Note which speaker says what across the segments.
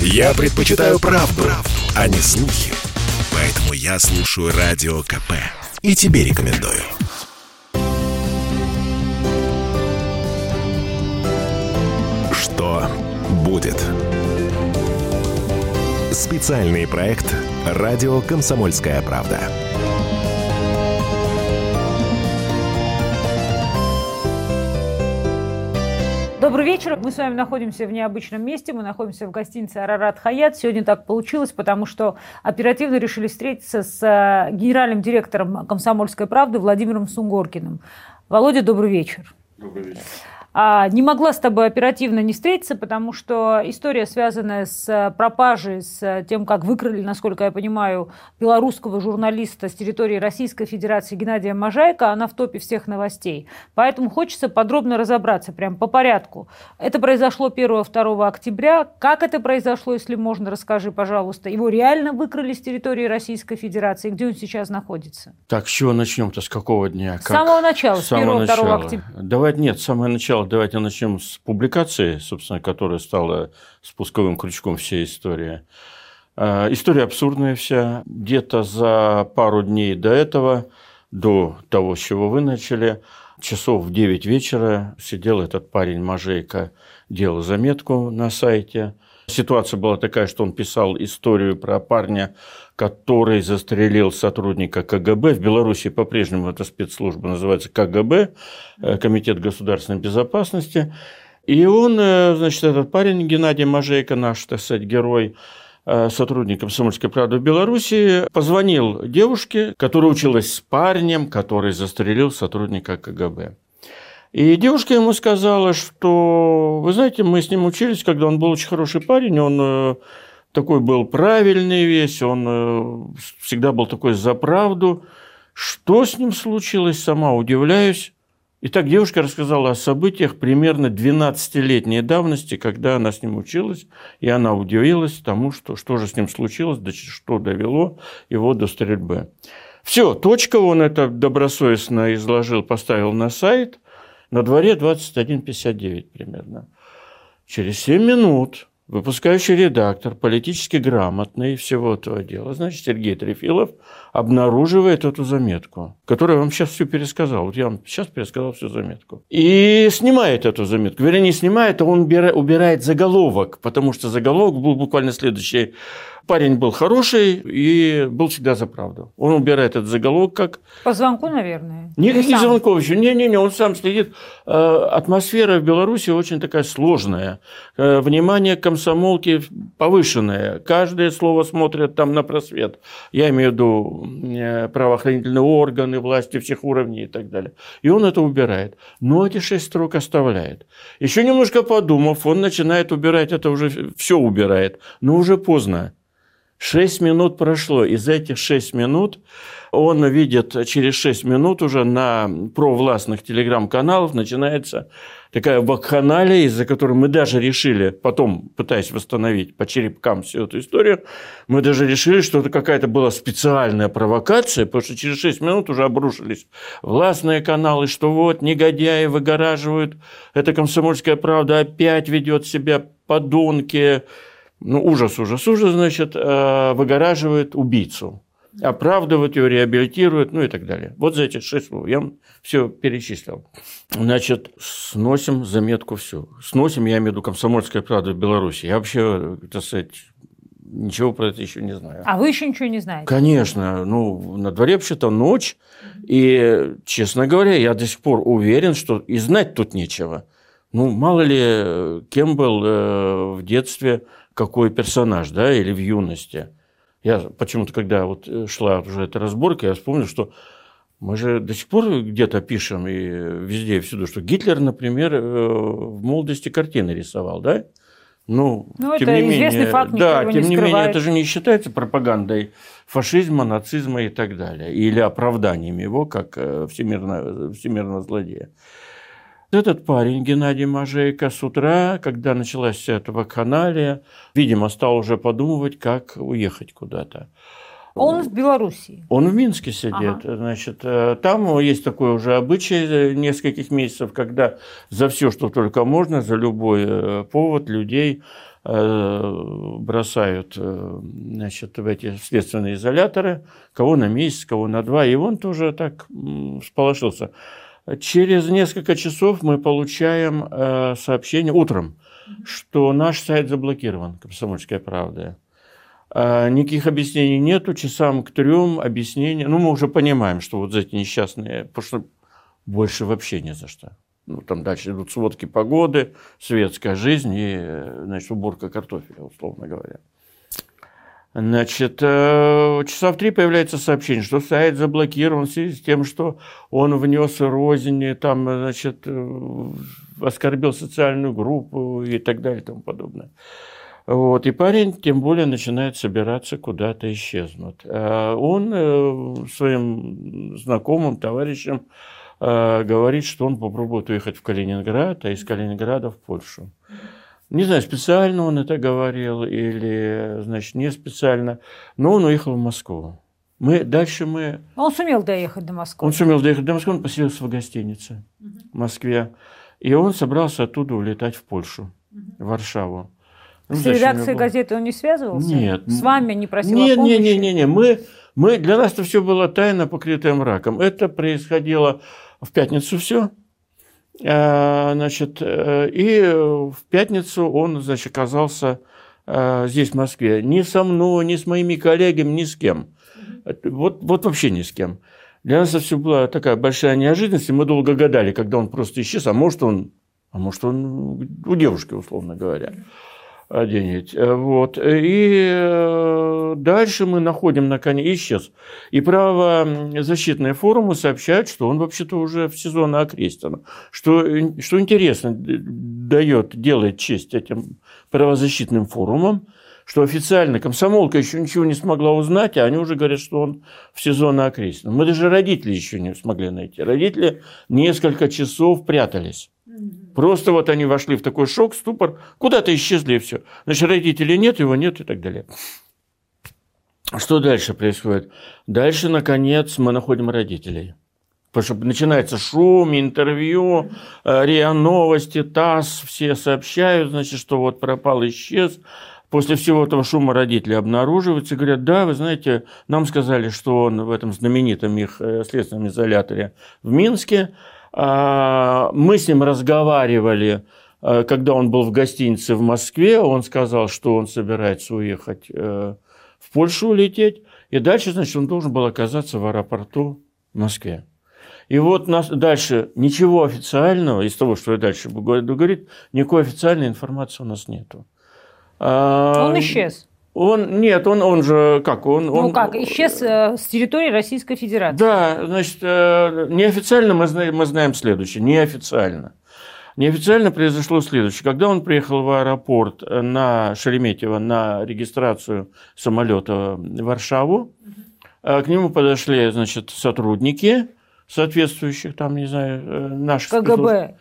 Speaker 1: Я предпочитаю правду, правду, а не слухи. Поэтому я слушаю Радио КП. И тебе рекомендую. Что будет? Специальный проект «Радио Комсомольская правда».
Speaker 2: Добрый вечер. Мы с вами находимся в необычном месте. Мы находимся в гостинице «Арарат Хаят». Сегодня так получилось, потому что оперативно решили встретиться с э, генеральным директором «Комсомольской правды» Владимиром Сунгоркиным. Володя, добрый вечер.
Speaker 3: Добрый вечер.
Speaker 2: А, не могла с тобой оперативно не встретиться, потому что история, связанная с э, пропажей, с э, тем, как выкрали, насколько я понимаю, белорусского журналиста с территории Российской Федерации Геннадия Можайка, она в топе всех новостей. Поэтому хочется подробно разобраться, прям по порядку. Это произошло 1-2 октября. Как это произошло, если можно, расскажи, пожалуйста. Его реально выкрали с территории Российской Федерации. Где он сейчас находится?
Speaker 3: Так, с чего начнем-то? С какого дня?
Speaker 2: С самого начала,
Speaker 3: с 1-2
Speaker 2: октября.
Speaker 3: Давайте, нет, с самого начала давайте начнем с публикации, собственно, которая стала спусковым крючком всей истории. А, история абсурдная вся. Где-то за пару дней до этого, до того, с чего вы начали, часов в 9 вечера сидел этот парень Мажейко, делал заметку на сайте. Ситуация была такая, что он писал историю про парня, который застрелил сотрудника КГБ. В Беларуси по-прежнему эта спецслужба называется КГБ, э, Комитет государственной безопасности. И он, э, значит, этот парень, Геннадий Мажейко, наш, так сказать, герой, э, сотрудник комсомольской правды в Беларуси, позвонил девушке, которая училась с парнем, который застрелил сотрудника КГБ. И девушка ему сказала, что, вы знаете, мы с ним учились, когда он был очень хороший парень, он такой был правильный весь, он э, всегда был такой за правду. Что с ним случилось, сама удивляюсь. И так девушка рассказала о событиях примерно 12-летней давности, когда она с ним училась, и она удивилась тому, что, что же с ним случилось, до что довело его до стрельбы. Все, точка, он это добросовестно изложил, поставил на сайт. На дворе 21.59 примерно. Через 7 минут выпускающий редактор, политически грамотный всего этого дела, значит, Сергей Трефилов обнаруживает эту заметку, которую я вам сейчас все пересказал. Вот я вам сейчас пересказал всю заметку. И снимает эту заметку. Вернее, не снимает, а он убирает заголовок, потому что заголовок был буквально следующий Парень был хороший и был всегда за правду. Он убирает этот заголовок как...
Speaker 2: По звонку, наверное?
Speaker 3: Никаких звонков еще. Не-не-не, он сам следит. Э, атмосфера в Беларуси очень такая сложная. Э, внимание комсомолки повышенное. Каждое слово смотрят там на просвет. Я имею в виду э, правоохранительные органы, власти всех уровней и так далее. И он это убирает. Но эти шесть строк оставляет. Еще немножко подумав, он начинает убирать это уже, все убирает. Но уже поздно. Шесть минут прошло. Из этих шесть минут он видит, через шесть минут уже на провластных телеграм-каналах начинается такая вакханалия, из-за которой мы даже решили, потом пытаясь восстановить по черепкам всю эту историю, мы даже решили, что это какая-то была специальная провокация, потому что через 6 минут уже обрушились властные каналы, что вот негодяи выгораживают, это комсомольская правда опять ведет себя подонки, ну, ужас, ужас, ужас, значит, э, выгораживает убийцу, оправдывает его, реабилитирует, ну и так далее. Вот за эти шесть слов я все перечислил. Значит, сносим заметку все. Сносим, я имею в виду комсомольская правда в Беларуси. Я вообще, так сказать, ничего про это еще не знаю.
Speaker 2: А вы еще ничего не знаете?
Speaker 3: Конечно. Ну, на дворе вообще-то ночь. И, честно говоря, я до сих пор уверен, что и знать тут нечего. Ну, мало ли, кем был э, в детстве какой персонаж, да, или в юности. Я почему-то, когда вот э, шла уже эта разборка, я вспомнил, что мы же до сих пор где-то пишем и везде и всюду, что Гитлер, например, э, в молодости картины рисовал, да?
Speaker 2: Ну, ну тем это не известный менее, факт,
Speaker 3: да, тем
Speaker 2: не,
Speaker 3: не менее, это же не считается пропагандой фашизма, нацизма и так далее, или оправданием его как э, всемирного, всемирного злодея. Этот парень, Геннадий Мажейко, с утра, когда началась вся эта вакханалия, видимо, стал уже подумывать, как уехать куда-то.
Speaker 2: Он в Белоруссии?
Speaker 3: Он в Минске сидит. Ага. Значит, э, там есть такой уже обычай э, нескольких месяцев, когда за все, что только можно, за любой э, повод людей бросают значит, в эти следственные изоляторы, кого на месяц, кого на два, и он тоже так сполошился. Через несколько часов мы получаем сообщение утром, что наш сайт заблокирован, «Комсомольская правда». А, никаких объяснений нету, часам к трем объяснения. Ну, мы уже понимаем, что вот за эти несчастные, потому что больше вообще не за что. Ну, там дальше идут сводки погоды, светская жизнь и, значит, уборка картофеля, условно говоря. Значит, э, часа в три появляется сообщение, что сайт заблокирован в связи с тем, что он внес рознь, там, значит, э, оскорбил социальную группу и так далее и тому подобное. Вот, и парень тем более начинает собираться куда-то исчезнуть. А он э, своим знакомым, товарищам говорит, что он попробует уехать в Калининград, а из Калининграда в Польшу. Не знаю, специально он это говорил или, значит, не специально, но он уехал в Москву. Мы, дальше мы...
Speaker 2: Он сумел доехать до Москвы.
Speaker 3: Он сумел доехать до Москвы, он поселился в гостинице в Москве. И он собрался оттуда улетать в Польшу, в Варшаву.
Speaker 2: Ну, С редакцией газеты он не связывался?
Speaker 3: Нет.
Speaker 2: С вами не просил
Speaker 3: нет,
Speaker 2: помощи?
Speaker 3: Нет, нет, нет, нет. Мы, мы, для нас это все было тайно, покрытое мраком. Это происходило в пятницу все. А, значит, э, и в пятницу он, значит, оказался а, здесь, в Москве. Ни со мной, ни с моими коллегами, ни с кем. Вот, вот вообще ни с кем. Для нас это все была такая большая неожиданность, и мы долго гадали, когда он просто исчез, а может он, а может он у девушки, условно говоря оденет. Э, вот. И э, дальше мы находим, наконец, исчез. И правозащитные форумы сообщают, что он вообще-то уже в сезон окрестен. Что, что интересно, дает, делает честь этим правозащитным форумам, что официально комсомолка еще ничего не смогла узнать, а они уже говорят, что он в сезон окрестен. Мы даже родителей еще не смогли найти. Родители несколько часов прятались. Просто вот они вошли в такой шок, ступор, куда-то исчезли и все. Значит, родителей нет, его нет и так далее. Что дальше происходит? Дальше, наконец, мы находим родителей. Потому что начинается шум, интервью, э, РИА Новости, ТАСС, все сообщают, значит, что вот пропал, исчез. После всего этого шума родители обнаруживаются и говорят, да, вы знаете, нам сказали, что он в этом знаменитом их э, следственном изоляторе в Минске, мы с ним разговаривали, а, когда он был в гостинице в Москве. Он сказал, что он собирается уехать э, в Польшу улететь. И дальше, значит, он должен был оказаться в аэропорту в Москве. И вот нас дальше ничего официального из того, что я дальше буду говорить, никакой официальной информации у нас нету.
Speaker 2: А, он исчез.
Speaker 3: Он, нет, он, он же, как, он...
Speaker 2: Ну
Speaker 3: он,
Speaker 2: как, исчез э, с территории Российской Федерации.
Speaker 3: Да, значит, э, неофициально мы знаем, мы знаем следующее, неофициально. Неофициально произошло следующее. Когда он приехал в аэропорт на Шереметьево на регистрацию самолета в Варшаву, э, к нему подошли, значит, сотрудники соответствующих, там, не знаю, наших...
Speaker 2: КГБ.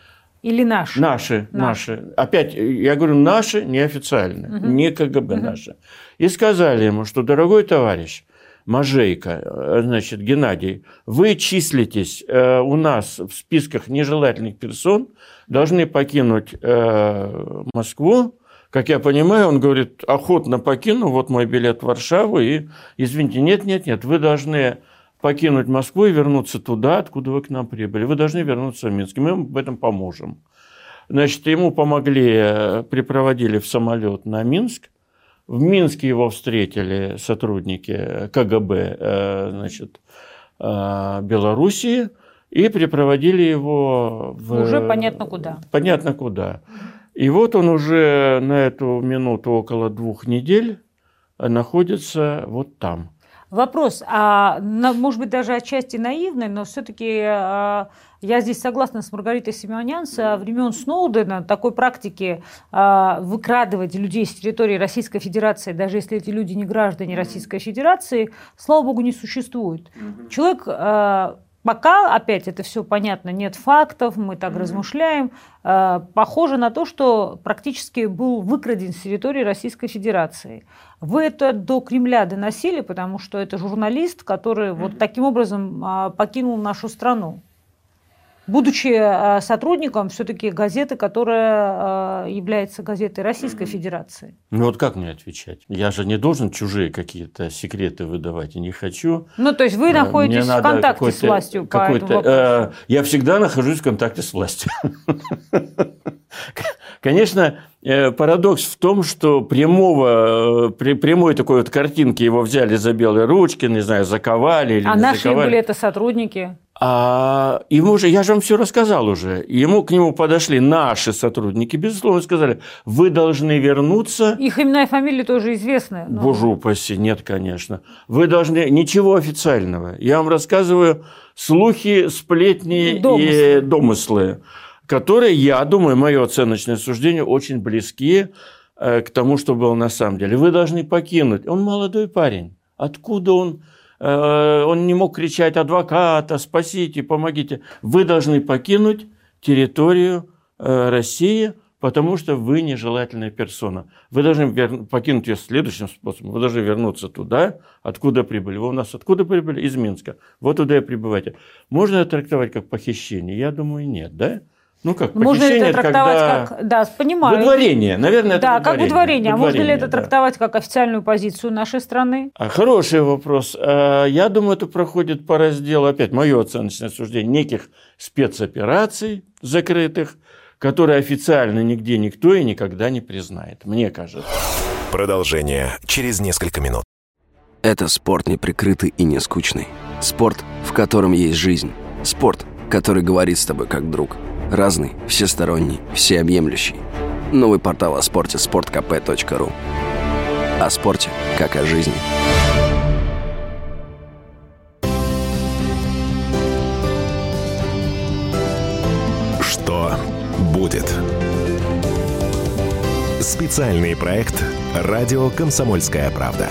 Speaker 2: Или наши?
Speaker 3: Наши, наши. Опять, я говорю, наши неофициально, угу. не КГБ угу. наши. И сказали ему, что, дорогой товарищ, Мажейко, э, значит, Геннадий, вы числитесь э, у нас в списках нежелательных персон, должны покинуть э, Москву. Как я понимаю, он говорит, охотно покину, вот мой билет в Варшаву, и, извините, нет, нет, нет, вы должны покинуть Москву и вернуться туда, откуда вы к нам прибыли. Вы должны вернуться в Минск. Мы вам в этом поможем. Значит, ему помогли, э, припроводили в самолет на Минск. В Минске его встретили сотрудники КГБ э, значит, э, Белоруссии и припроводили его в...
Speaker 2: Уже понятно куда.
Speaker 3: Понятно куда. И вот он уже на эту минуту около двух недель находится вот там –
Speaker 2: Вопрос, а, может быть, даже отчасти наивный, но все-таки а, я здесь согласна с Маргаритой Семенян, со времен Сноудена такой практики а, выкрадывать людей с территории Российской Федерации, даже если эти люди не граждане Российской Федерации, слава богу, не существует. Человек а, Пока, опять, это все понятно, нет фактов, мы так mm-hmm. размышляем. Э, похоже на то, что практически был выкраден с территории Российской Федерации. Вы это до Кремля доносили, потому что это журналист, который mm-hmm. вот таким образом э, покинул нашу страну. Будучи э, сотрудником все-таки газеты, которая э, является газетой Российской Федерации.
Speaker 3: Ну вот как мне отвечать? Я же не должен чужие какие-то секреты выдавать и не хочу.
Speaker 2: Ну то есть вы находитесь в контакте с властью по этому вопросу?
Speaker 3: Я всегда нахожусь в контакте с властью. Конечно, э, парадокс в том, что прямого, э, прямой такой вот картинки его взяли за белые ручки, не знаю, заковали или
Speaker 2: А
Speaker 3: не
Speaker 2: наши
Speaker 3: заковали.
Speaker 2: были это сотрудники?
Speaker 3: А ему же, я же вам все рассказал уже. Ему к нему подошли наши сотрудники, безусловно, сказали, вы должны вернуться.
Speaker 2: Их имена и фамилии тоже известны.
Speaker 3: Но... Боже упаси, нет, конечно. Вы должны ничего официального. Я вам рассказываю слухи, сплетни домыслы. и домыслы которые, я думаю, мое оценочное суждение, очень близки э, к тому, что было на самом деле. Вы должны покинуть. Он молодой парень. Откуда он? Э, он не мог кричать адвоката, спасите, помогите. Вы должны покинуть территорию э, России, потому что вы нежелательная персона. Вы должны покинуть ее следующим способом. Вы должны вернуться туда, откуда прибыли. Вы у нас откуда прибыли? Из Минска. Вот туда и прибывайте. Можно это трактовать как похищение? Я думаю, нет, да?
Speaker 2: Ну как, можно ли это трактовать когда... как, да, понимаю.
Speaker 3: Выдворение, наверное, это
Speaker 2: Да,
Speaker 3: выдворение.
Speaker 2: как выдворение. А можно ли это да. трактовать как официальную позицию нашей страны?
Speaker 3: А, хороший вопрос. А, я думаю, это проходит по разделу, опять, мое оценочное суждение, неких спецопераций закрытых, которые официально нигде никто и никогда не признает, мне кажется.
Speaker 1: Продолжение через несколько минут.
Speaker 4: Это спорт неприкрытый и не скучный. Спорт, в котором есть жизнь. Спорт, который говорит с тобой как друг – Разный, всесторонний, всеобъемлющий. Новый портал о спорте – sportkp.ru О спорте, как о жизни.
Speaker 1: Что будет? Специальный проект «Радио Комсомольская правда».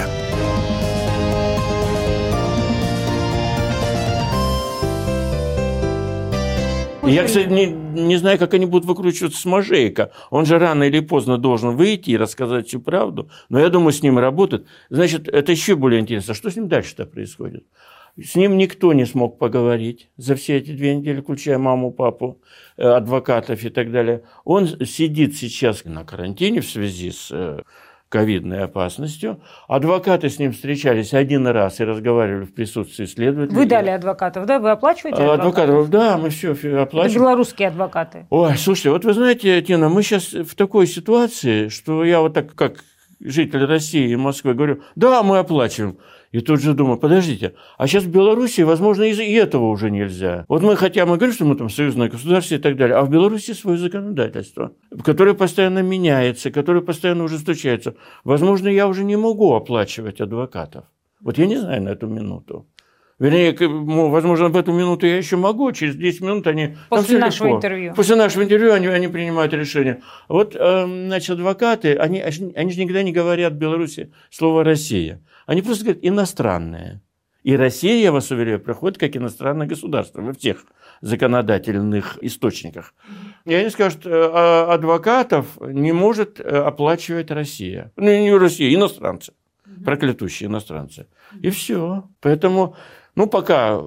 Speaker 3: Я, кстати, не, не знаю, как они будут выкручиваться с Можейко. Он же рано или поздно должен выйти и рассказать всю правду. Но я думаю, с ним работают. Значит, это еще более интересно. Что с ним дальше-то происходит? С ним никто не смог поговорить за все эти две недели, включая маму, папу, э, адвокатов и так далее. Он сидит сейчас на карантине в связи с э, ковидной опасностью. Адвокаты с ним встречались один раз и разговаривали в присутствии следователя.
Speaker 2: Вы дали адвокатов, да? Вы оплачиваете адвокатов?
Speaker 3: Адвокатов, да, мы все оплачиваем.
Speaker 2: Это белорусские адвокаты.
Speaker 3: Ой, слушайте, вот вы знаете, Тина, мы сейчас в такой ситуации, что я вот так как житель России и Москвы говорю, да, мы оплачиваем. И тут же думаю, подождите, а сейчас в Беларуси, возможно, и этого уже нельзя. Вот мы хотя мы говорим, что мы там союзное государство и так далее, а в Беларуси свое законодательство, которое постоянно меняется, которое постоянно ужесточается. Возможно, я уже не могу оплачивать адвокатов. Вот я не знаю на эту минуту. Вернее, возможно, в эту минуту я еще могу, через 10 минут они...
Speaker 2: После нашего легко. интервью.
Speaker 3: После нашего интервью они, они принимают решение. Вот, э, значит, адвокаты, они, они же никогда не говорят в Беларуси слово «Россия». Они просто говорят «иностранное». И Россия, я вас уверяю, проходит как иностранное государство во всех законодательных источниках. И они скажут, э, а адвокатов не может э, оплачивать Россия. Ну, не Россия, иностранцы. Проклятущие иностранцы. И все. Поэтому ну, пока э,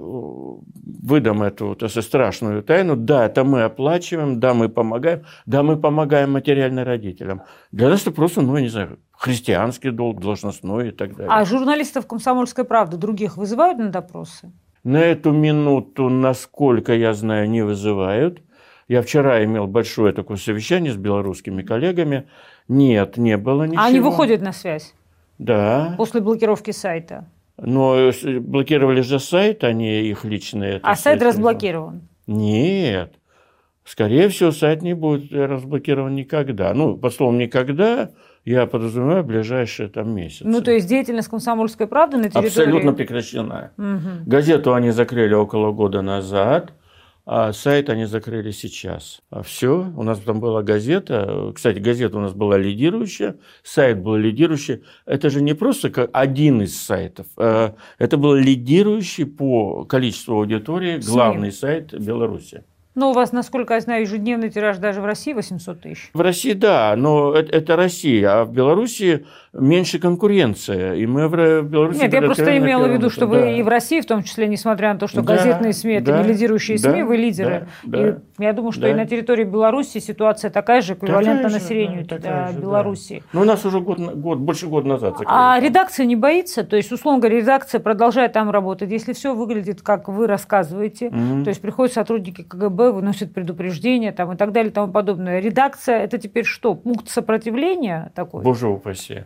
Speaker 3: выдам эту вот, эту страшную тайну, да, это мы оплачиваем, да, мы помогаем, да, мы помогаем материально родителям. Для нас это просто, ну, я не знаю, христианский долг, должностной и так далее.
Speaker 2: А журналистов «Комсомольской правды» других вызывают на допросы?
Speaker 3: На эту минуту, насколько я знаю, не вызывают. Я вчера имел большое такое совещание с белорусскими коллегами. Нет, не было ничего.
Speaker 2: А они выходят на связь?
Speaker 3: Да.
Speaker 2: После блокировки сайта?
Speaker 3: Но блокировали же сайт, а не их личные.
Speaker 2: А сайт разблокирован?
Speaker 3: Нет. Скорее всего, сайт не будет разблокирован никогда. Ну, по словам «никогда», я подразумеваю ближайшие там месяцы.
Speaker 2: Ну, то есть деятельность «Комсомольской правды» на территории...
Speaker 3: Абсолютно прекращена. Угу. Газету они закрыли около года назад а сайт они закрыли сейчас. А все, у нас там была газета, кстати, газета у нас была лидирующая, сайт был лидирующий. Это же не просто как один из сайтов, а это был лидирующий по количеству аудитории главный сайт Беларуси.
Speaker 2: Но у вас, насколько я знаю, ежедневный тираж даже в России 800 тысяч.
Speaker 3: В России, да, но это, это Россия, а в Беларуси меньше конкуренция, и мы в Беларуси...
Speaker 2: Нет, я просто имела в виду, что вы да. и в России, в том числе, несмотря на то, что да, газетные СМИ – это да, не лидирующие да, СМИ, вы лидеры. Да, и да, я думаю, что да. и на территории Беларуси ситуация такая же, эквивалентна населению да, такая же, Беларуси.
Speaker 3: Да. Ну, у нас уже год, год, больше года назад закрыли.
Speaker 2: А редакция не боится? То есть, условно говоря, редакция продолжает там работать. Если все выглядит, как вы рассказываете, mm-hmm. то есть приходят сотрудники КГБ, выносят предупреждения там, и так далее и тому подобное. Редакция – это теперь что, пункт сопротивления такой?
Speaker 3: Боже упаси.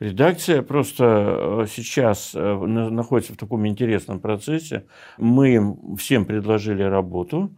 Speaker 3: Редакция просто э, сейчас э, находится в таком интересном процессе. Мы им всем предложили работу.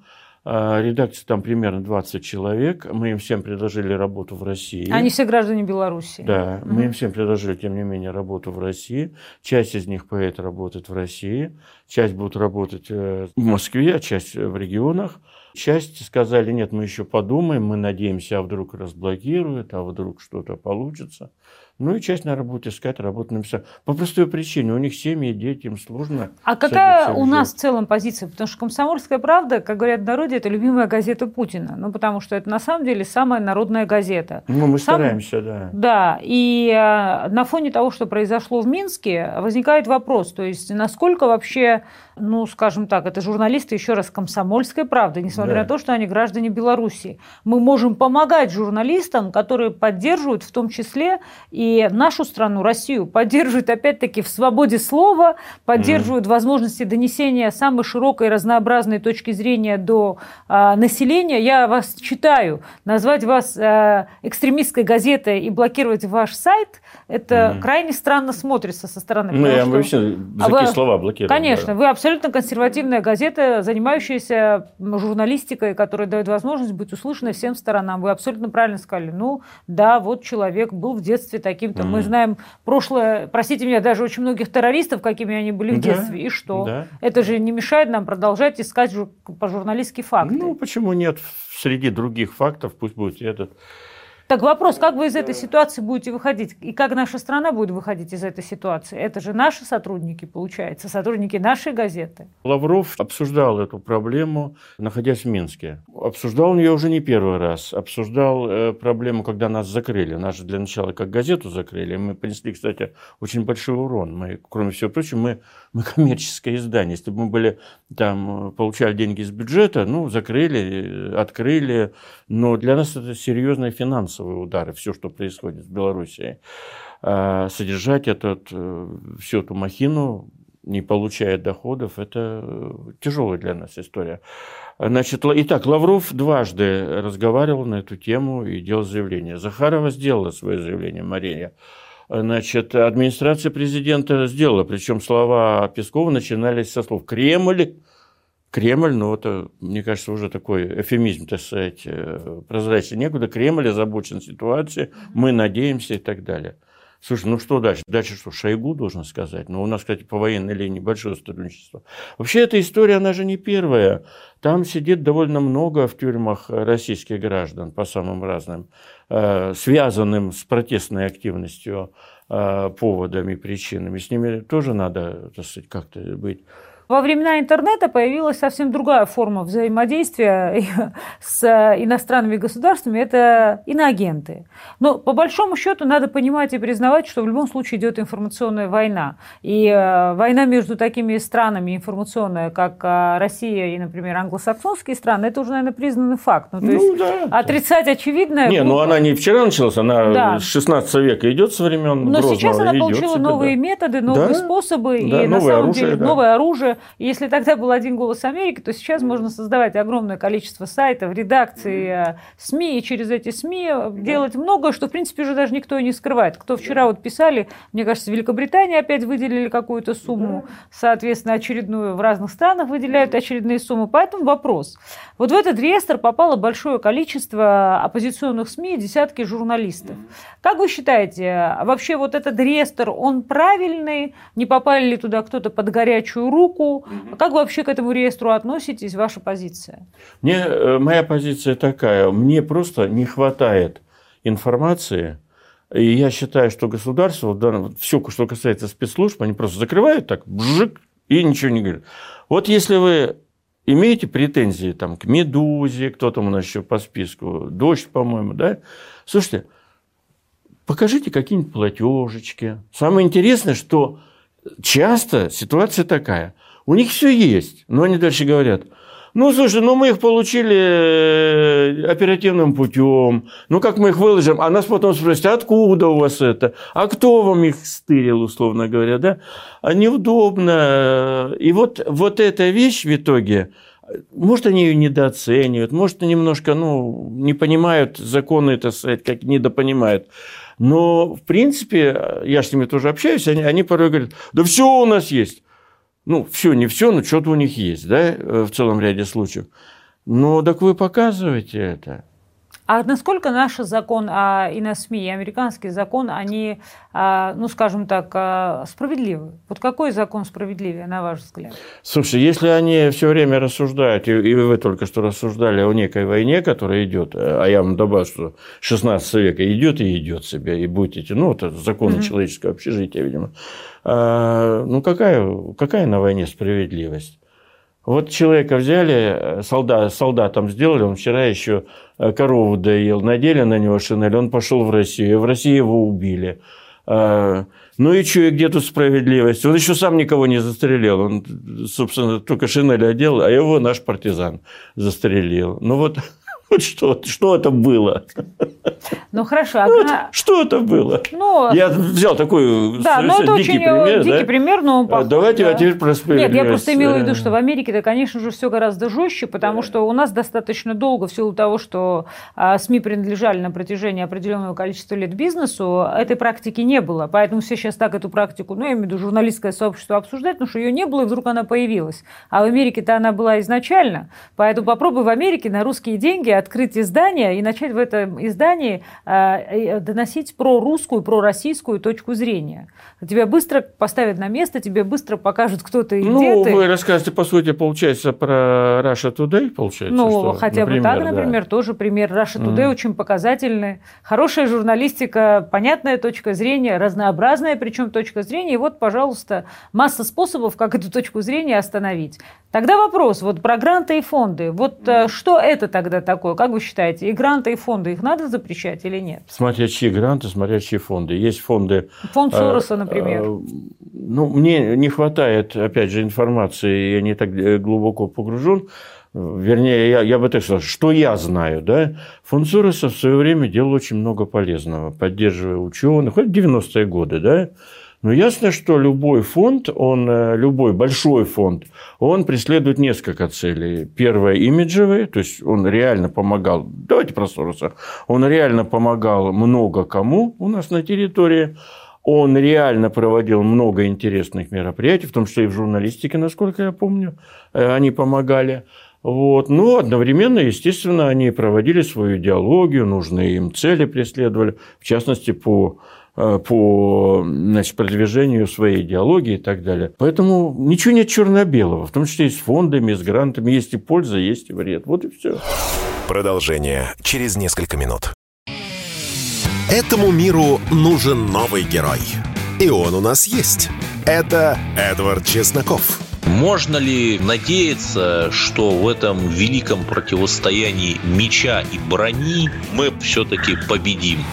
Speaker 3: А, редакция там примерно 20 человек. Мы им всем предложили работу в России.
Speaker 2: Они все граждане Беларуси.
Speaker 3: Да, угу. мы им всем предложили, тем не менее, работу в России. Часть из них поэт работает в России, часть будут работать э, в Москве, а часть в регионах. Часть сказали, нет, мы еще подумаем, мы надеемся, а вдруг разблокируют, а вдруг что-то получится. Ну и часть, наверное, будет искать работу на места. По простой причине, у них семьи, дети, им сложно.
Speaker 2: А какая у нас в целом позиция? Потому что «Комсомольская правда», как говорят в народе, это любимая газета Путина. Ну, потому что это на самом деле самая народная газета.
Speaker 3: Ну, мы Сам... стараемся, да.
Speaker 2: Да, и э, на фоне того, что произошло в Минске, возникает вопрос, то есть насколько вообще ну, скажем так, это журналисты, еще раз, комсомольской правды, несмотря да. на то, что они граждане Беларуси. Мы можем помогать журналистам, которые поддерживают в том числе и нашу страну, Россию, поддерживают, опять-таки, в свободе слова, поддерживают mm. возможности донесения самой широкой разнообразной точки зрения до э, населения. Я вас читаю. Назвать вас э, экстремистской газетой и блокировать ваш сайт, это mm. крайне странно смотрится со стороны.
Speaker 3: Ну, я что... вообще за а
Speaker 2: вы...
Speaker 3: слова блокирую.
Speaker 2: Конечно, да. вы абсолютно консервативная газета, занимающаяся журналистикой, которая дает возможность быть услышанной всем сторонам. Вы абсолютно правильно сказали. Ну, да, вот человек был в детстве таким-то. Mm. Мы знаем прошлое, простите меня, даже очень многих террористов, какими они были в детстве. Да, и что? Да. Это же не мешает нам продолжать искать по журналистские факты.
Speaker 3: Ну, почему нет? Среди других фактов пусть будет этот
Speaker 2: так вопрос, как вы из этой ситуации будете выходить? И как наша страна будет выходить из этой ситуации? Это же наши сотрудники, получается, сотрудники нашей газеты.
Speaker 3: Лавров обсуждал эту проблему, находясь в Минске. Обсуждал он ее уже не первый раз. Обсуждал э, проблему, когда нас закрыли. Нас же для начала как газету закрыли. Мы понесли, кстати, очень большой урон. Мы, кроме всего прочего, мы, мы коммерческое издание. Если бы мы были там, получали деньги из бюджета, ну, закрыли, открыли. Но для нас это серьезные финансы финансовые удары, все, что происходит в Беларуси, а, содержать этот, э, всю эту махину, не получая доходов, это э, тяжелая для нас история. Значит, итак, Лавров дважды разговаривал на эту тему и делал заявление. Захарова сделала свое заявление, Мария. Значит, администрация президента сделала, причем слова Пескова начинались со слов «Кремль Кремль, ну это, мне кажется, уже такой эфемизм, так сказать, э, прозрачный некуда. Кремль озабочен ситуацией, мы надеемся и так далее. Слушай, ну что дальше? Дальше что, Шойгу должен сказать? Ну, у нас, кстати, по военной линии большое сотрудничество. Вообще, эта история, она же не первая. Там сидит довольно много в тюрьмах российских граждан по самым разным, э, связанным с протестной активностью э, поводами, причинами. С ними тоже надо, так сказать, как-то быть
Speaker 2: во времена интернета появилась совсем другая форма взаимодействия с иностранными государствами – это иноагенты. Но по большому счету надо понимать и признавать, что в любом случае идет информационная война. И э, война между такими странами информационная, как э, Россия и, например, англосаксонские страны, это уже, наверное, признанный факт. Ну, то есть ну, да. отрицать очевидное…
Speaker 3: Не, ну она не вчера началась, она да. с 16 века идет со времен
Speaker 2: Но
Speaker 3: Грозного,
Speaker 2: сейчас она получила новые да. методы, новые да? способы да, и, на самом оружие, деле, да. новое оружие если тогда был один голос Америки, то сейчас можно создавать огромное количество сайтов, редакций, э, СМИ, и через эти СМИ делать многое, что, в принципе, уже даже никто и не скрывает. Кто вчера вот писали, мне кажется, Великобритания опять выделили какую-то сумму, соответственно, очередную в разных странах выделяют очередные суммы. Поэтому вопрос. Вот в этот реестр попало большое количество оппозиционных СМИ, десятки журналистов. Как вы считаете, вообще вот этот реестр, он правильный? Не попали ли туда кто-то под горячую руку? Угу. Как вы вообще к этому реестру относитесь, ваша позиция?
Speaker 3: Мне, э, моя позиция такая. Мне просто не хватает информации, и я считаю, что государство, да, все, что касается спецслужб, они просто закрывают так, бжик, и ничего не говорят. Вот если вы имеете претензии там, к «Медузе», кто там у нас еще по списку, «Дождь», по-моему, да? Слушайте, покажите какие-нибудь платежечки. Самое интересное, что часто ситуация такая. У них все есть, но они дальше говорят – ну, слушай, ну мы их получили э, оперативным путем. Ну, как мы их выложим? А нас потом спросят, откуда у вас это? А кто вам их стырил, условно говоря, да? А неудобно. И вот, вот эта вещь в итоге, может, они ее недооценивают, может, немножко, ну, не понимают законы, это сказать, как недопонимают. Но, в принципе, я с ними тоже общаюсь, они, они порой говорят, да все у нас есть ну, все, не все, но что-то у них есть, да, э, в целом ряде случаев. Ну, так вы показываете это.
Speaker 2: А насколько наш закон а, и на СМИ, и американский закон, они, а, ну, скажем так, а, справедливы? Вот какой закон справедливее, на ваш взгляд?
Speaker 3: Слушай, если они все время рассуждают, и вы только что рассуждали о некой войне, которая идет, э, а я вам добавлю, что 16 века идет и идет себе, и будет идти, ну, это законы mm-hmm. человеческого общежития, видимо. Ну, какая, какая на войне справедливость? Вот человека взяли, солдат, солдатом сделали, он вчера еще э, корову доел, надели на него шинель, он пошел в Россию, в России его убили. А, ну и что, и где тут справедливость? Он еще сам никого не застрелил, он, собственно, только шинель одел, а его наш партизан застрелил. Ну вот Вот что, что это было?
Speaker 2: Ну хорошо, одна...
Speaker 3: вот что это было? Ну, я взял такой
Speaker 2: да, ну, это дикий очень пример. Дикий да? пример, но он
Speaker 3: похож, Давайте да. а теперь про
Speaker 2: Нет, я просто имела в виду, что в Америке-то, конечно же, все гораздо жестче, потому да. что у нас достаточно долго, в силу того, что а, СМИ принадлежали на протяжении определенного количества лет бизнесу, этой практики не было. Поэтому все сейчас так эту практику, ну, я имею в виду журналистское сообщество обсуждать, потому что ее не было, и вдруг она появилась. А в Америке-то она была изначально. Поэтому попробуй в Америке на русские деньги открыть издание и начать в этом издании э, доносить про русскую, про российскую точку зрения. Тебя быстро поставят на место, тебе быстро покажут, кто ты и
Speaker 3: ну,
Speaker 2: где ты.
Speaker 3: Ну, вы рассказываете, по сути, получается, про Russia Today, получается,
Speaker 2: Ну, что, хотя например, бы так, например, да. тоже пример Russia Today mm. очень показательный. Хорошая журналистика, понятная точка зрения, разнообразная причем точка зрения. И вот, пожалуйста, масса способов, как эту точку зрения остановить. Тогда вопрос, вот про гранты и фонды. Вот mm. что это тогда такое? Как вы считаете, и гранты, и фонды, их надо запрещать или нет?
Speaker 3: Смотря чьи гранты, смотря чьи фонды. Есть фонды...
Speaker 2: Фонд э, Сороса, например. Э,
Speaker 3: ну, мне не хватает, опять же, информации, я не так э, глубоко погружен. Вернее, я, я бы так сказал, что я знаю, да, фонд Сороса в свое время делал очень много полезного, поддерживая ученых, хоть 90-е годы, да, но ясно, что любой фонд, он, э, любой большой фонд, он преследует несколько целей. Первое – имиджевые, то есть он реально помогал, давайте про Сороса, он реально помогал много кому у нас на территории, он реально проводил много интересных мероприятий, в том числе и в журналистике, насколько я помню, э, они помогали. Вот. Но одновременно, естественно, они проводили свою идеологию, нужные им цели преследовали, в частности, по по значит, продвижению своей идеологии и так далее. Поэтому ничего нет черно-белого, в том числе и с фондами, и с грантами. Есть и польза, есть и вред. Вот и все.
Speaker 1: Продолжение через несколько минут. Этому миру нужен новый герой. И он у нас есть. Это Эдвард Чесноков.
Speaker 5: Можно ли надеяться, что в этом великом противостоянии меча и брони мы все-таки победим?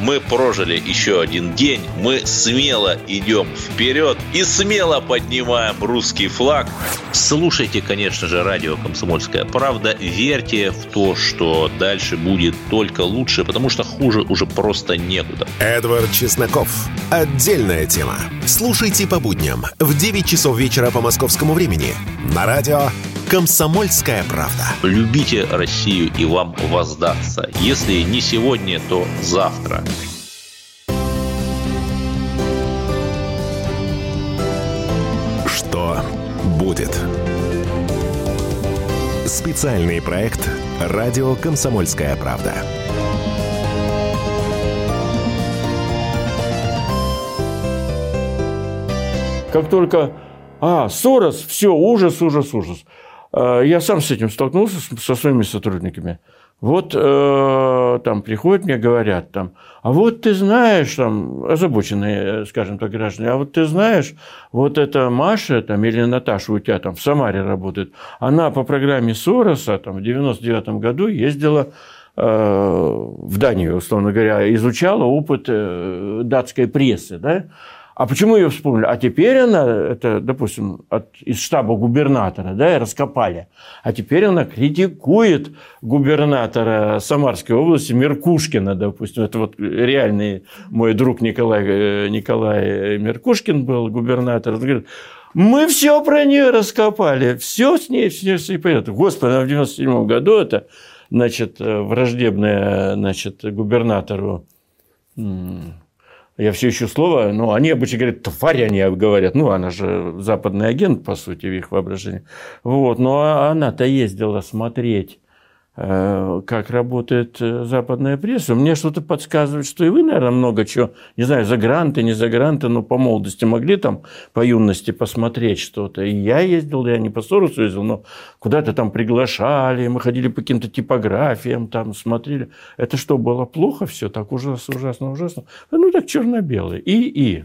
Speaker 5: Мы прожили еще один день, мы смело идем вперед и смело поднимаем русский флаг. Слушайте, конечно же, радио «Комсомольская правда», верьте в то, что дальше будет только лучше, потому что хуже уже просто некуда.
Speaker 1: Эдвард Чесноков. Отдельная тема. Слушайте по будням в 9 часов вечера по московскому времени на радио «Комсомольская правда».
Speaker 5: Любите Россию и вам воздастся. Если не сегодня, то завтра.
Speaker 1: Что будет? Специальный проект «Радио Комсомольская правда».
Speaker 3: Как только а, Сорос, все, ужас, ужас, ужас. А, я сам с этим столкнулся со своими сотрудниками. Вот э, там приходят мне, говорят там, а вот ты знаешь, там, озабоченные, скажем так, граждане, а вот ты знаешь, вот эта Маша там, или Наташа у тебя там в Самаре работает, она по программе Сороса там, в 99 году ездила э, в Данию, условно говоря, изучала опыт э, датской прессы, да, а почему ее вспомнили? А теперь она, это, допустим, от, из штаба губернатора, да, раскопали. А теперь она критикует губернатора Самарской области Меркушкина, допустим. Это вот реальный мой друг Николай, э, Николай Меркушкин был губернатор. Он говорит, мы все про нее раскопали, все с ней, все, все понятно. Господи, она в 97 году это, значит, э, враждебная, значит, губернатору я все ищу слово, но они обычно говорят, тварь они говорят, ну, она же западный агент, по сути, в их воображении. Вот, но она-то ездила смотреть как работает э, западная пресса. Мне что-то подсказывает, что и вы, наверное, много чего, не знаю, за гранты, не за гранты, но по молодости могли там по юности посмотреть что-то. И я ездил, я не по Соросу ездил, но куда-то там приглашали, мы ходили по каким-то типографиям, там смотрели. Это что, было плохо все? Так ужасно, ужасно, ужасно? Ну, так черно-белое. И, и.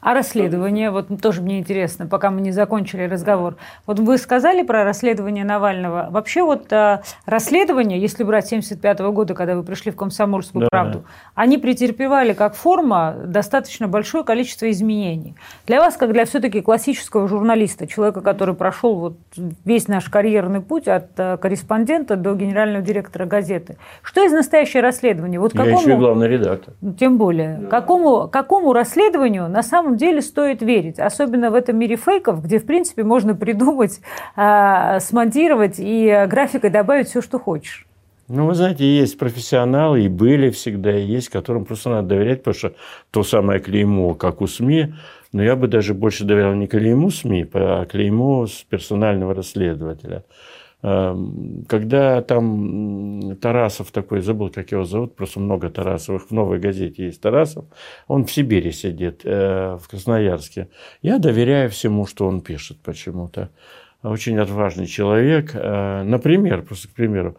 Speaker 2: А расследование, вот тоже мне интересно, пока мы не закончили разговор. Вот вы сказали про расследование Навального. Вообще вот а, расследование, если брать 75 -го года, когда вы пришли в «Комсомольскую да. правду», они претерпевали как форма достаточно большое количество изменений. Для вас, как для все-таки классического журналиста, человека, который прошел вот весь наш карьерный путь от а, корреспондента до генерального директора газеты, что из настоящее расследование? Вот
Speaker 3: какому, Я еще и главный редактор.
Speaker 2: Тем более. Да. Какому, какому расследованию на самом самом деле стоит верить, особенно в этом мире фейков, где, в принципе, можно придумать, а, смонтировать и графикой добавить все, что хочешь.
Speaker 3: Ну, вы знаете, есть профессионалы, и были всегда, и есть, которым просто надо доверять, потому что то самое клеймо, как у СМИ, но я бы даже больше доверял не клейму СМИ, а клейму с персонального расследователя. Эм, когда там Тарасов такой, забыл, как его зовут, просто много Тарасовых, в «Новой газете» есть Тарасов, он в Сибири сидит, э, в Красноярске. Я доверяю всему, что он пишет почему-то. Очень отважный человек. Э, например, просто к примеру,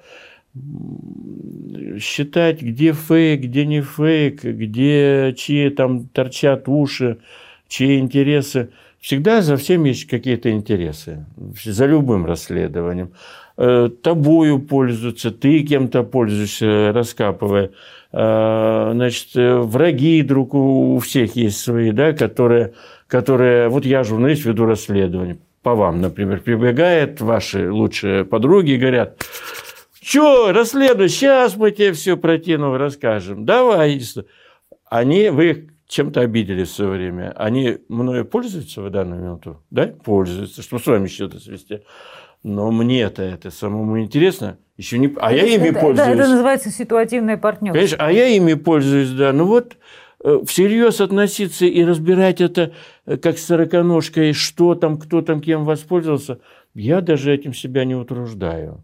Speaker 3: считать, где фейк, где не фейк, где чьи там торчат уши, чьи интересы – Всегда за всем есть какие-то интересы, за любым расследованием. Э, тобою пользуются, ты кем-то пользуешься, раскапывая. Э, значит, э, враги друг у всех есть свои, да, которые, которые... Вот я журналист, веду расследование. По вам, например, прибегают ваши лучшие подруги и говорят, что, расследуй, сейчас мы тебе все про Тину расскажем. Давай. Они, вы чем-то обиделись в свое время. Они мною пользуются в данную минуту? Да, пользуются, чтобы с вами счеты свести. Но мне-то это самому интересно. Еще не... А я ими
Speaker 2: это,
Speaker 3: пользуюсь.
Speaker 2: Это, это называется ситуативное партнерство.
Speaker 3: Конечно, а я ими пользуюсь, да. Ну вот э, всерьез относиться и разбирать это э, как с сороконожкой, что там, кто там кем воспользовался, я даже этим себя не утруждаю.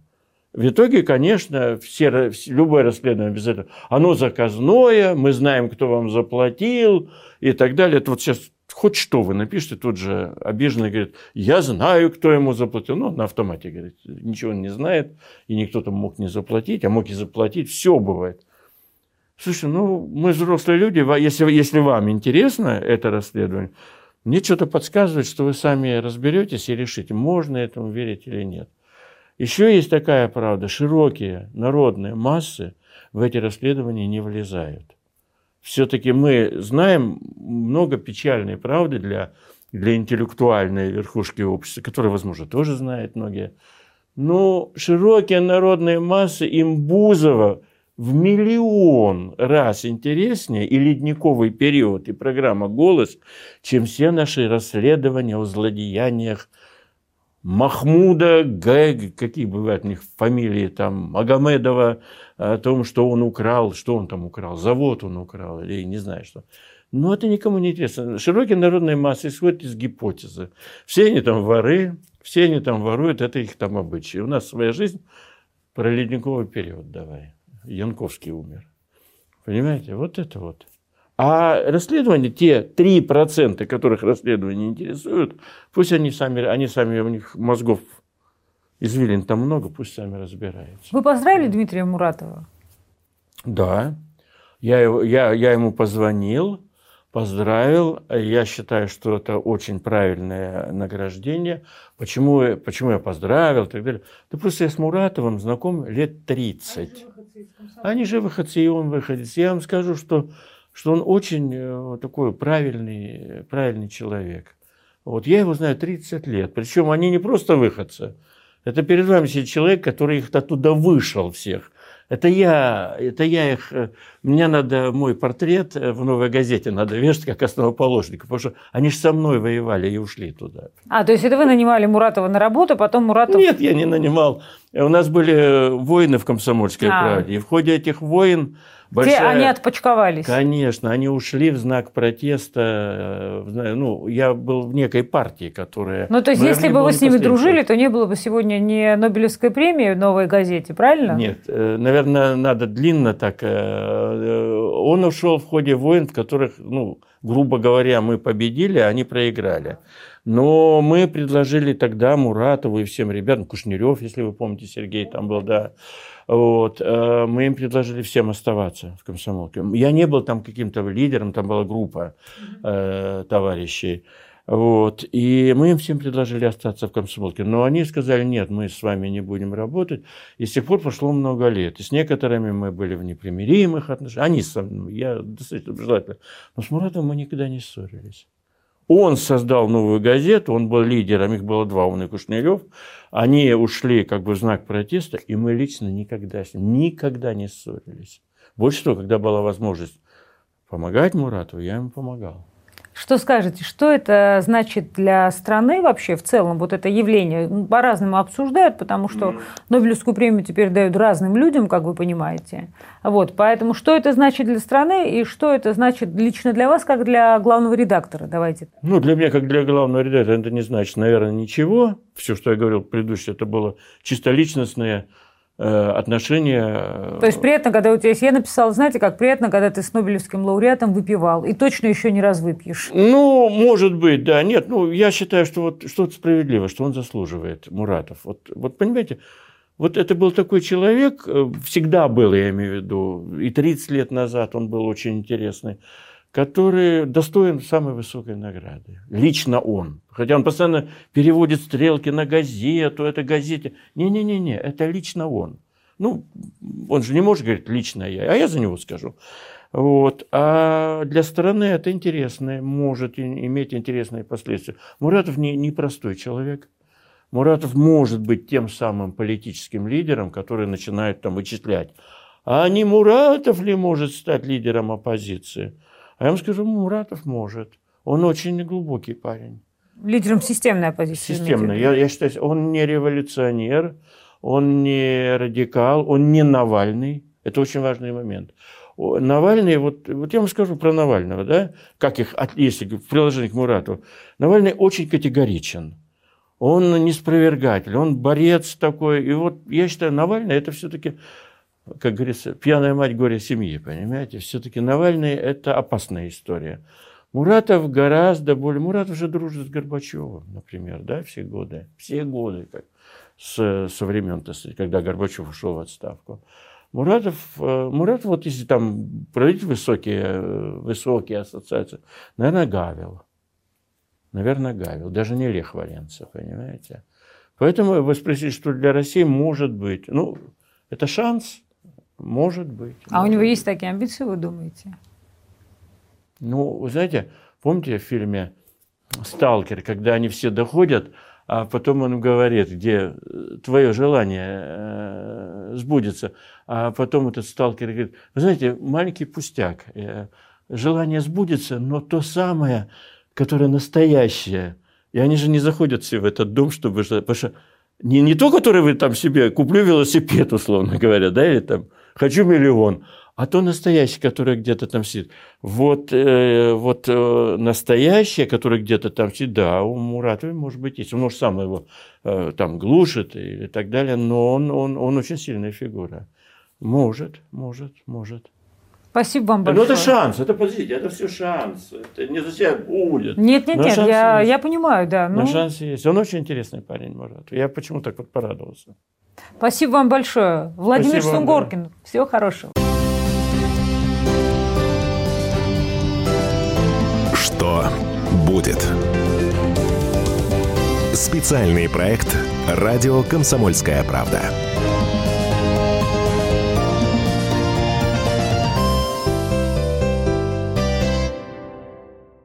Speaker 3: В итоге, конечно, все, любое расследование обязательно, оно заказное, мы знаем, кто вам заплатил и так далее. Это вот сейчас хоть что вы напишите, тут же обиженный говорит, я знаю, кто ему заплатил. Ну, на автомате говорит, ничего он не знает, и никто там мог не заплатить, а мог и заплатить, все бывает. Слушай, ну, мы взрослые люди, если, если вам интересно это расследование, мне что-то подсказывает, что вы сами разберетесь и решите, можно этому верить или нет. Еще есть такая правда, широкие народные массы в эти расследования не влезают. Все-таки мы знаем много печальной правды для, для интеллектуальной верхушки общества, которая, возможно, тоже знают многие. Но широкие народные массы им Бузова в миллион раз интереснее и ледниковый период, и программа «Голос», чем все наши расследования о злодеяниях Махмуда, Г, какие бывают у них фамилии, там, Магомедова, о том, что он украл, что он там украл, завод он украл, или не знаю что. Но это никому не интересно. Широкие народные массы исходят из гипотезы. Все они там воры, все они там воруют, это их там обычаи. У нас своя жизнь про ледниковый период давай. Янковский умер. Понимаете, вот это вот. А расследования, те 3%, которых расследования интересуют, пусть они сами, они сами, у них мозгов Извилин там много, пусть сами разбираются.
Speaker 2: Вы поздравили Дмитрия Муратова?
Speaker 3: Да. Я, я, я ему позвонил, поздравил. Я считаю, что это очень правильное награждение. Почему, почему я поздравил и так далее? Да просто я с Муратовым знаком лет 30. Они же выходцы, и он выходец. Я вам скажу, что, что он очень э, такой правильный, правильный человек. Вот я его знаю 30 лет. Причем они не просто выходцы. Это перед вами сидит человек, который их оттуда вышел всех. Это я, это я их, э, мне надо мой портрет э, в «Новой газете» надо вешать как основоположника, потому что они же со мной воевали и ушли туда.
Speaker 2: А, то есть это вы нанимали Муратова на работу, потом Муратов...
Speaker 3: Нет, я не нанимал. У нас были воины в «Комсомольской а. правде», и в ходе этих войн
Speaker 2: Большая... Те, они отпочковались.
Speaker 3: Конечно, они ушли в знак протеста. Э, ну, я был в некой партии, которая...
Speaker 2: Ну, то есть, если бы вы с ними дружили, то не было бы сегодня ни Нобелевской премии в «Новой газете», правильно?
Speaker 3: Нет, э, наверное, надо длинно так. Э, он ушел в ходе войн, в которых, ну, грубо говоря, мы победили, а они проиграли. Но мы предложили тогда Муратову и всем ребятам, Кушнерев, если вы помните, Сергей там был, да, вот, э, мы им предложили всем оставаться в комсомолке. Я не был там каким-то лидером, там была группа э, товарищей. Вот. И мы им всем предложили остаться в комсомолке. Но они сказали, нет, мы с вами не будем работать. И с тех пор прошло много лет. И с некоторыми мы были в непримиримых отношениях. Они со мной, я достаточно желательно. Но с Муратом мы никогда не ссорились. Он создал новую газету, он был лидером, их было два, он и Кушнерев. Они ушли как бы в знак протеста, и мы лично никогда с ним, никогда не ссорились. Больше того, когда была возможность помогать Мурату, я ему помогал.
Speaker 2: Что скажете, что это значит для страны вообще в целом, вот это явление? Ну, по-разному обсуждают, потому что Нобелевскую премию теперь дают разным людям, как вы понимаете. Вот, поэтому что это значит для страны и что это значит лично для вас, как для главного редактора? Давайте.
Speaker 3: Ну, для меня, как для главного редактора, это не значит, наверное, ничего. Все, что я говорил предыдущее, это было чисто личностное отношения.
Speaker 2: Э, То есть приятно, когда у тебя есть... Я написала, знаете, как приятно, когда ты с Нобелевским лауреатом выпивал. И точно еще не раз выпьешь.
Speaker 3: Ну, может быть, да. Нет, ну, я считаю, что вот что-то справедливо, что он заслуживает, Муратов. Вот, вот понимаете, вот это был такой человек, э, всегда был, я имею в виду, и 30 лет назад он был очень интересный который достоин самой высокой награды. Лично он. Хотя он постоянно переводит стрелки на газету, это газете. Не-не-не, это лично он. Ну, он же не может говорить лично я, а я за него скажу. Вот. А для страны это интересно, может иметь интересные последствия. Муратов не, не простой человек. Муратов может быть тем самым политическим лидером, который начинает там вычислять. А не Муратов ли может стать лидером оппозиции? А я вам скажу, Муратов может. Он очень глубокий парень.
Speaker 2: Лидером системной оппозиции.
Speaker 3: Системной. Я, я считаю, он не революционер, он не радикал, он не Навальный. Это очень важный момент. Навальный, вот, вот я вам скажу про Навального, да, как их, если в приложении к Мурату. Навальный очень категоричен. Он не спровергатель, он борец такой. И вот я считаю, Навальный это все-таки как говорится, пьяная мать горе семьи, понимаете? Все-таки Навальный – это опасная история. Муратов гораздо более... Муратов же дружит с Горбачевым, например, да, все годы. Все годы, как с, со времен, когда Горбачев ушел в отставку. Муратов, э, Муратов, вот если там проводить высокие, высокие ассоциации, наверное, Гавел. Наверное, Гавел. Даже не Лех Валенцев, понимаете? Поэтому вы спросили, что для России может быть. Ну, это шанс, может быть.
Speaker 2: А
Speaker 3: может
Speaker 2: у него быть. есть такие амбиции, вы думаете?
Speaker 3: Ну, вы знаете, помните в фильме «Сталкер», когда они все доходят, а потом он говорит, где твое желание э, сбудется, а потом этот сталкер говорит, вы знаете, маленький пустяк, э, желание сбудется, но то самое, которое настоящее. И они же не заходят все в этот дом, чтобы... Потому что не, не то, которое вы там себе, куплю велосипед, условно говоря, да, или там хочу миллион, а то настоящее, которое где-то там сидит. Вот, э, вот э, настоящее, которое где-то там сидит, да, у Муратова, может быть, есть. Он, может, сам его э, там глушит и так далее, но он, он, он очень сильная фигура. Может, может, может.
Speaker 2: Спасибо вам большое.
Speaker 3: Ну, это шанс, это, подождите, это все шанс. Это не зачем будет.
Speaker 2: Нет, нет,
Speaker 3: Но
Speaker 2: нет, я,
Speaker 3: есть.
Speaker 2: я понимаю, да.
Speaker 3: Но
Speaker 2: Ну,
Speaker 3: шанс есть. Он очень интересный парень, Марат. Я почему так вот порадовался.
Speaker 2: спасибо вам большое. Владимир
Speaker 3: Спасибо вам,
Speaker 2: Сунгоркин. Всего хорошего.
Speaker 1: Что будет? Специальный проект «Радио Комсомольская правда».